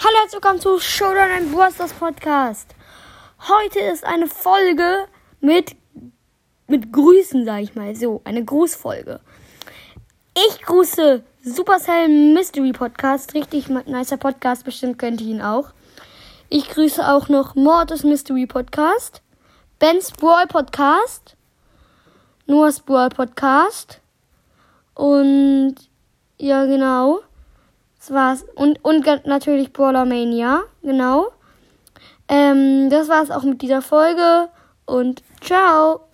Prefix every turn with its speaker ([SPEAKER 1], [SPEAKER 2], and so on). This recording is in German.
[SPEAKER 1] Hallo, herzlich willkommen zu Showdown and Busters Podcast. Heute ist eine Folge mit, mit Grüßen, sag ich mal. So, eine Grußfolge. Ich grüße Supercell Mystery Podcast. Richtig nicer Podcast, bestimmt kennt ihr ihn auch. Ich grüße auch noch Mortis Mystery Podcast, Ben's Brawl Podcast, Noah's Brawl Podcast und ja, genau. Das war's. Und, und natürlich Brawler Mania. Genau. Ähm, das war's auch mit dieser Folge. Und ciao.